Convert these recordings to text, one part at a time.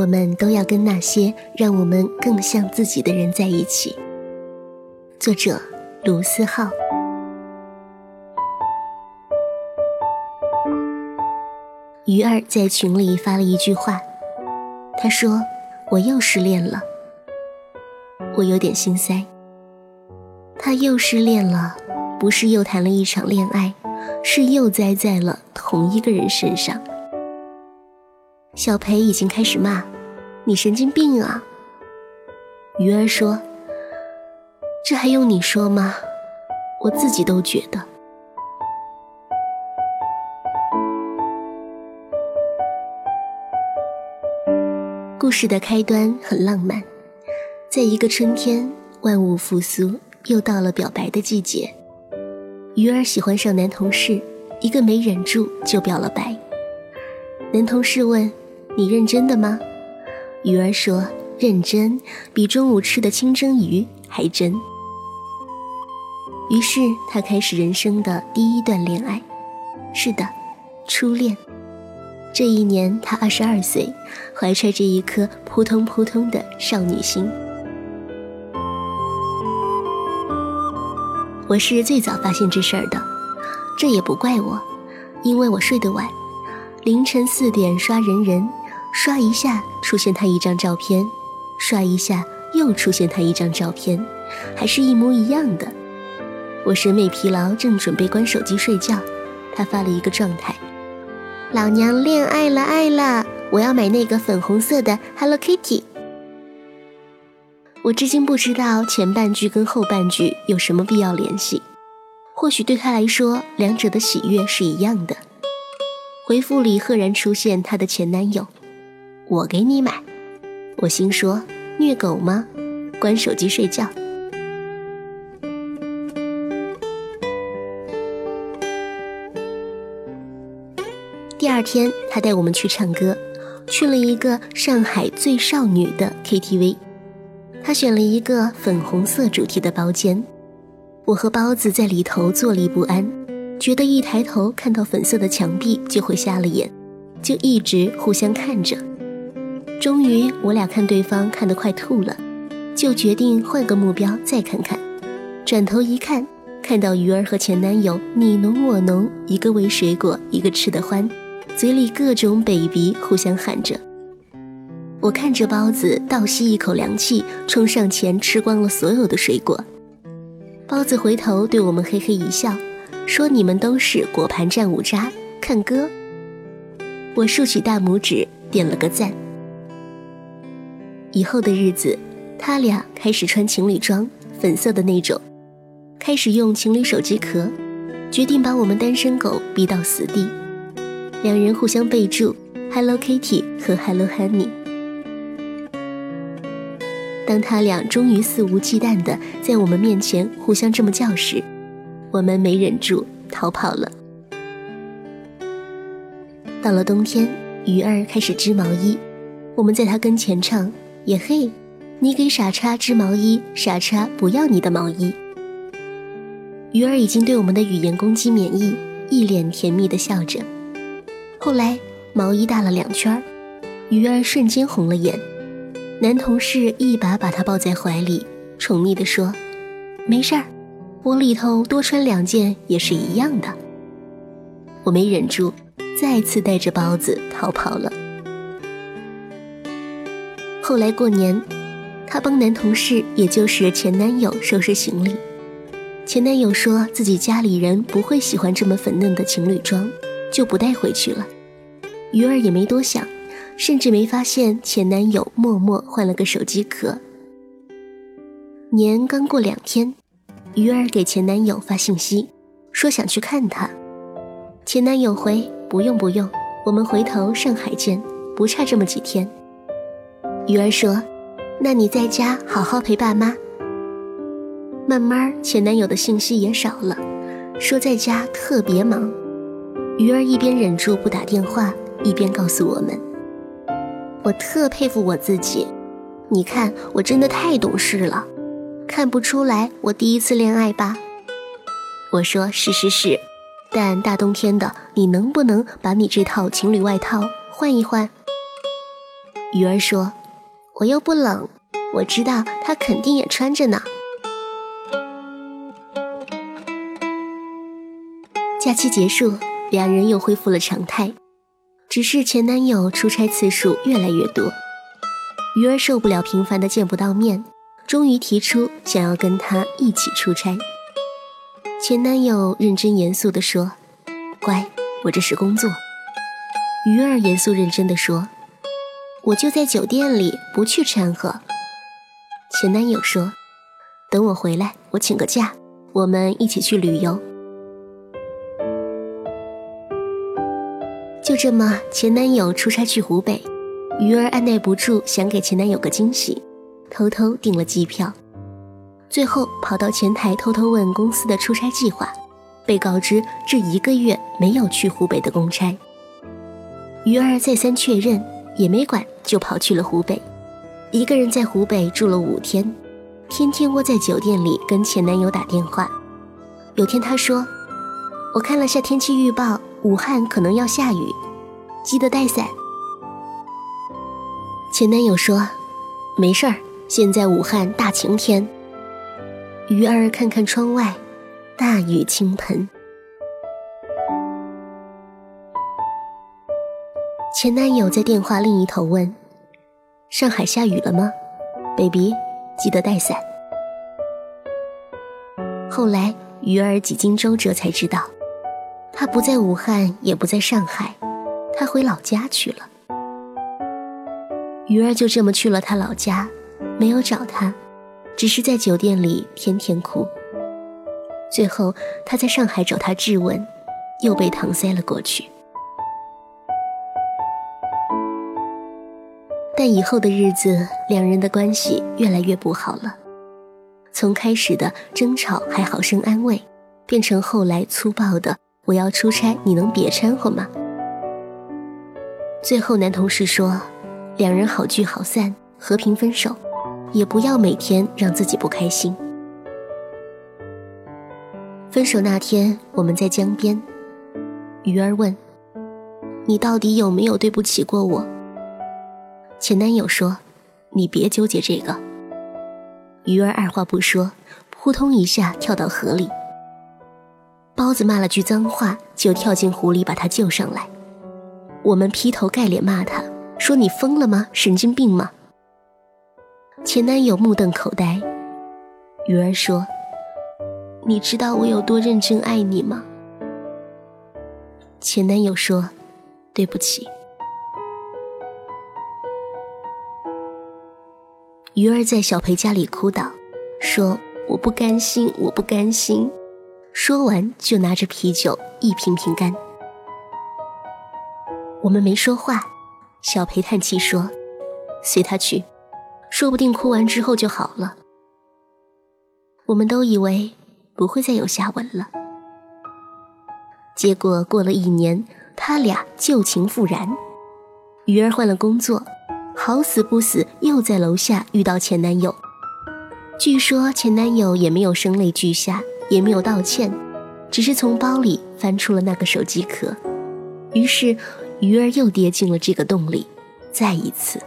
我们都要跟那些让我们更像自己的人在一起。作者：卢思浩。鱼儿在群里发了一句话，他说：“我又失恋了。”我有点心塞。他又失恋了，不是又谈了一场恋爱，是又栽在了同一个人身上。小裴已经开始骂：“你神经病啊！”鱼儿说：“这还用你说吗？我自己都觉得。”故事的开端很浪漫，在一个春天，万物复苏，又到了表白的季节。鱼儿喜欢上男同事，一个没忍住就表了白。男同事问。你认真的吗？鱼儿说：“认真，比中午吃的清蒸鱼还真。”于是他开始人生的第一段恋爱，是的，初恋。这一年他二十二岁，怀揣着一颗扑通扑通的少女心。我是最早发现这事儿的，这也不怪我，因为我睡得晚，凌晨四点刷人人。刷一下出现他一张照片，刷一下又出现他一张照片，还是一模一样的。我审美疲劳，正准备关手机睡觉，他发了一个状态：“老娘恋爱了，爱了，我要买那个粉红色的 Hello Kitty。”我至今不知道前半句跟后半句有什么必要联系，或许对他来说，两者的喜悦是一样的。回复里赫然出现他的前男友。我给你买，我心说虐狗吗？关手机睡觉。第二天，他带我们去唱歌，去了一个上海最少女的 KTV。他选了一个粉红色主题的包间，我和包子在里头坐立不安，觉得一抬头看到粉色的墙壁就会瞎了眼，就一直互相看着。终于，我俩看对方看得快吐了，就决定换个目标再看看。转头一看，看到鱼儿和前男友你侬我侬，一个喂水果，一个吃得欢，嘴里各种 baby 互相喊着。我看着包子倒吸一口凉气，冲上前吃光了所有的水果。包子回头对我们嘿嘿一笑，说：“你们都是果盘战五渣，看哥。”我竖起大拇指，点了个赞。以后的日子，他俩开始穿情侣装，粉色的那种，开始用情侣手机壳，决定把我们单身狗逼到死地。两人互相备注 “Hello Kitty” 和 “Hello Honey”。当他俩终于肆无忌惮的在我们面前互相这么叫时，我们没忍住逃跑了。到了冬天，鱼儿开始织毛衣，我们在他跟前唱。也嘿，你给傻叉织毛衣，傻叉不要你的毛衣。鱼儿已经对我们的语言攻击免疫，一脸甜蜜的笑着。后来毛衣大了两圈儿，鱼儿瞬间红了眼。男同事一把把她抱在怀里，宠溺地说：“没事儿，我里头多穿两件也是一样的。”我没忍住，再次带着包子逃跑了。后来过年，她帮男同事，也就是前男友收拾行李。前男友说自己家里人不会喜欢这么粉嫩的情侣装，就不带回去了。鱼儿也没多想，甚至没发现前男友默默换了个手机壳。年刚过两天，鱼儿给前男友发信息，说想去看他。前男友回不用不用，我们回头上海见，不差这么几天。鱼儿说：“那你在家好好陪爸妈。”慢慢，前男友的信息也少了，说在家特别忙。鱼儿一边忍住不打电话，一边告诉我们：“我特佩服我自己，你看我真的太懂事了，看不出来我第一次恋爱吧？”我说：“是是是，但大冬天的，你能不能把你这套情侣外套换一换？”鱼儿说：“我又不冷，我知道他肯定也穿着呢。”假期结束，两人又恢复了常态，只是前男友出差次数越来越多，鱼儿受不了频繁的见不到面，终于提出想要跟他一起出差。前男友认真严肃地说：“乖，我这是工作。”鱼儿严肃认真地说：“我就在酒店里，不去掺和。”前男友说：“等我回来，我请个假，我们一起去旅游。”就这么，前男友出差去湖北，鱼儿按耐不住想给前男友个惊喜，偷偷订了机票，最后跑到前台偷偷问公司的出差计划，被告知这一个月没有去湖北的公差。鱼儿再三确认，也没管，就跑去了湖北，一个人在湖北住了五天，天天窝在酒店里跟前男友打电话。有天他说：“我看了下天气预报。”武汉可能要下雨，记得带伞。前男友说：“没事儿，现在武汉大晴天。”鱼儿看看窗外，大雨倾盆。前男友在电话另一头问：“上海下雨了吗，baby？记得带伞。”后来鱼儿几经周折才知道。他不在武汉，也不在上海，他回老家去了。鱼儿就这么去了他老家，没有找他，只是在酒店里天天哭。最后他在上海找他质问，又被搪塞了过去。但以后的日子，两人的关系越来越不好了，从开始的争吵还好生安慰，变成后来粗暴的。我要出差，你能别掺和吗？最后男同事说，两人好聚好散，和平分手，也不要每天让自己不开心。分手那天，我们在江边，鱼儿问：“你到底有没有对不起过我？”前男友说：“你别纠结这个。”鱼儿二话不说，扑通一下跳到河里。包子骂了句脏话，就跳进湖里把他救上来。我们劈头盖脸骂他，说你疯了吗？神经病吗？前男友目瞪口呆。鱼儿说：“你知道我有多认真爱你吗？”前男友说：“对不起。”鱼儿在小裴家里哭道，说：“我不甘心，我不甘心。”说完，就拿着啤酒一瓶瓶干。我们没说话，小裴叹气说：“随他去，说不定哭完之后就好了。”我们都以为不会再有下文了，结果过了一年，他俩旧情复燃。鱼儿换了工作，好死不死又在楼下遇到前男友。据说前男友也没有声泪俱下。也没有道歉，只是从包里翻出了那个手机壳，于是鱼儿又跌进了这个洞里，再一次。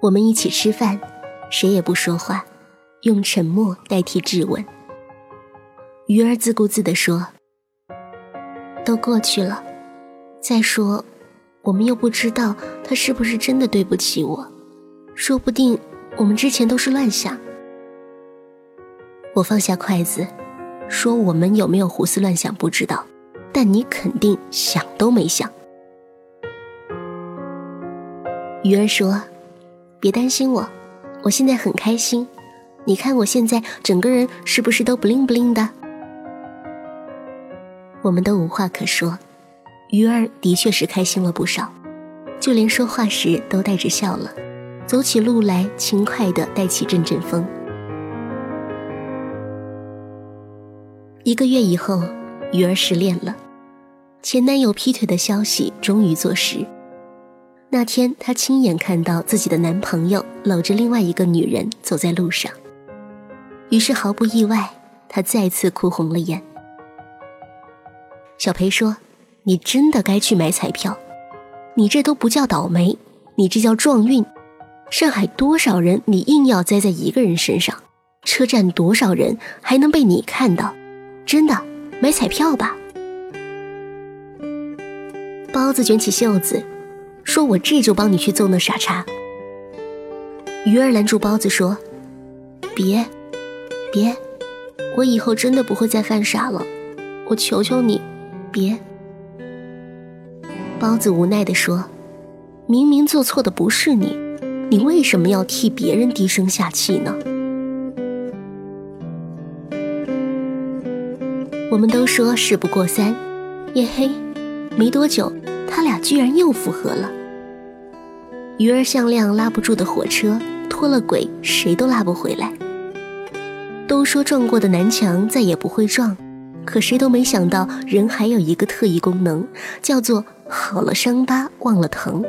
我们一起吃饭，谁也不说话，用沉默代替质问。鱼儿自顾自地说：“都过去了，再说，我们又不知道他是不是真的对不起我。”说不定我们之前都是乱想。我放下筷子，说：“我们有没有胡思乱想不知道，但你肯定想都没想。”鱼儿说：“别担心我，我现在很开心。你看我现在整个人是不是都不灵不灵的？”我们都无话可说。鱼儿的确是开心了不少，就连说话时都带着笑了。走起路来轻快的，带起阵阵风。一个月以后，鱼儿失恋了，前男友劈腿的消息终于坐实。那天，她亲眼看到自己的男朋友搂着另外一个女人走在路上，于是毫不意外，她再次哭红了眼。小裴说：“你真的该去买彩票，你这都不叫倒霉，你这叫撞运。上海多少人，你硬要栽在一个人身上；车站多少人，还能被你看到？真的，买彩票吧。”包子卷起袖子，说：“我这就帮你去揍那傻叉。”鱼儿拦住包子说：“别，别，我以后真的不会再犯傻了，我求求你，别。”包子无奈地说：“明明做错的不是你，你为什么要替别人低声下气呢？”我们都说事不过三，夜黑，没多久，他俩居然又复合了。鱼儿像辆拉不住的火车。脱了轨，谁都拉不回来。都说撞过的南墙再也不会撞，可谁都没想到，人还有一个特异功能，叫做好了伤疤忘了疼。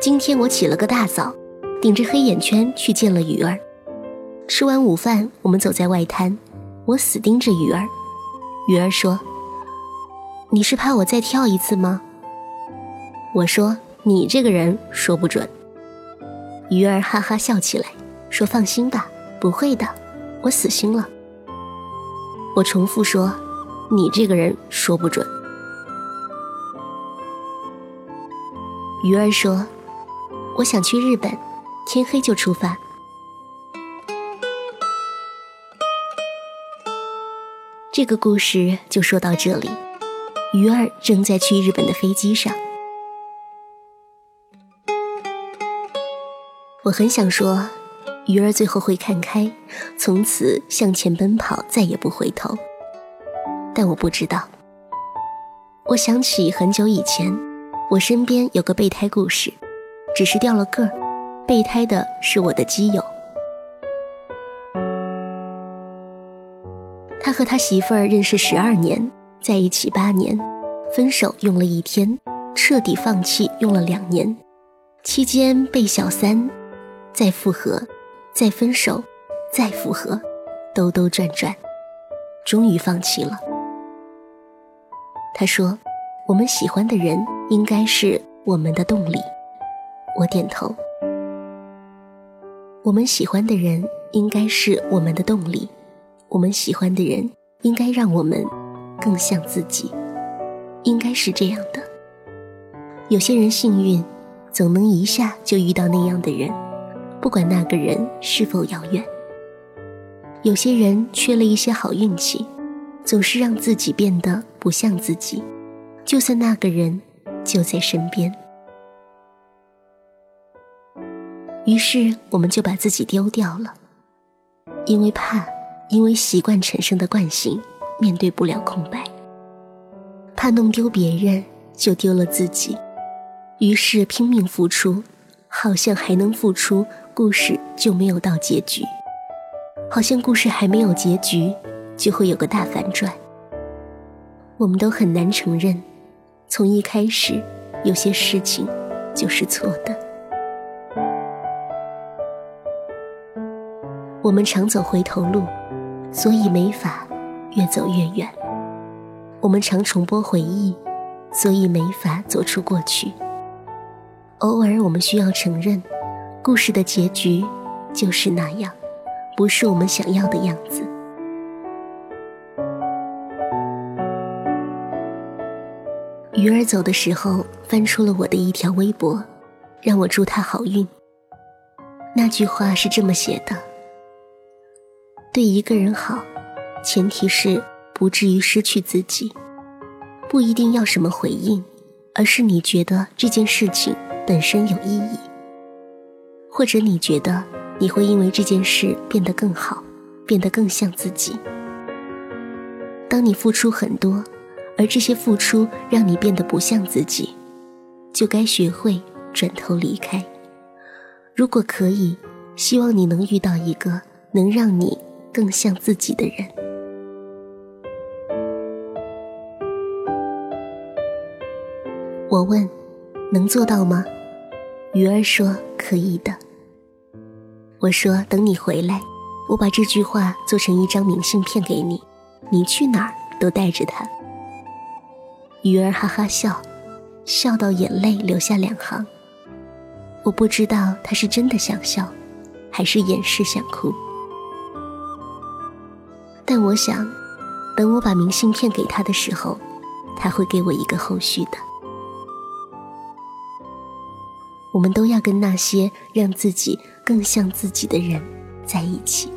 今天我起了个大早，顶着黑眼圈去见了鱼儿。吃完午饭，我们走在外滩，我死盯着鱼儿。鱼儿说：“你是怕我再跳一次吗？”我说：“你这个人说不准。”鱼儿哈哈笑起来，说：“放心吧，不会的，我死心了。”我重复说：“你这个人说不准。”鱼儿说：“我想去日本，天黑就出发。”这个故事就说到这里。鱼儿正在去日本的飞机上。我很想说，鱼儿最后会看开，从此向前奔跑，再也不回头。但我不知道。我想起很久以前，我身边有个备胎故事，只是掉了个儿，备胎的是我的基友。他和他媳妇儿认识十二年，在一起八年，分手用了一天，彻底放弃用了两年，期间被小三。再复合，再分手，再复合，兜兜转转，终于放弃了。他说：“我们喜欢的人应该是我们的动力。”我点头。我们喜欢的人应该是我们的动力，我们喜欢的人应该让我们更像自己，应该是这样的。有些人幸运，总能一下就遇到那样的人。不管那个人是否遥远，有些人缺了一些好运气，总是让自己变得不像自己，就算那个人就在身边。于是我们就把自己丢掉了，因为怕，因为习惯产生的惯性，面对不了空白，怕弄丢别人，就丢了自己，于是拼命付出，好像还能付出。故事就没有到结局，好像故事还没有结局，就会有个大反转。我们都很难承认，从一开始，有些事情就是错的。我们常走回头路，所以没法越走越远。我们常重播回忆，所以没法走出过去。偶尔，我们需要承认。故事的结局就是那样，不是我们想要的样子。鱼儿走的时候，翻出了我的一条微博，让我祝他好运。那句话是这么写的：对一个人好，前提是不至于失去自己，不一定要什么回应，而是你觉得这件事情本身有意义。或者你觉得你会因为这件事变得更好，变得更像自己。当你付出很多，而这些付出让你变得不像自己，就该学会转头离开。如果可以，希望你能遇到一个能让你更像自己的人。我问：“能做到吗？”鱼儿说：“可以的。”我说：“等你回来，我把这句话做成一张明信片给你，你去哪儿都带着它。鱼儿哈哈笑，笑到眼泪流下两行。我不知道他是真的想笑，还是掩饰想哭。但我想，等我把明信片给他的时候，他会给我一个后续的。我们都要跟那些让自己更像自己的人在一起。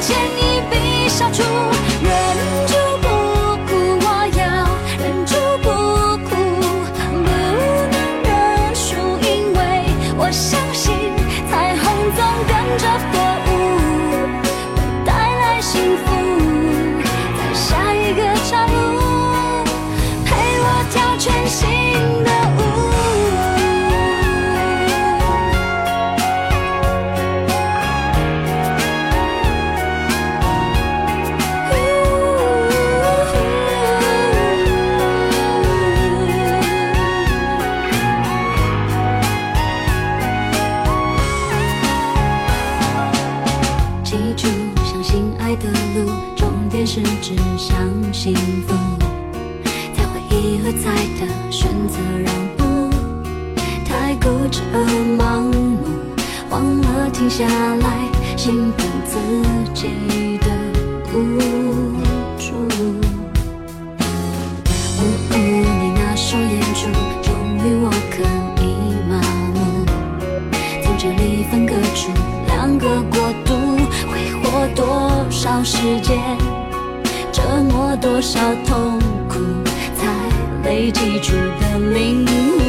剑一笔消除。时间？折磨多少痛苦，才累积出的领悟？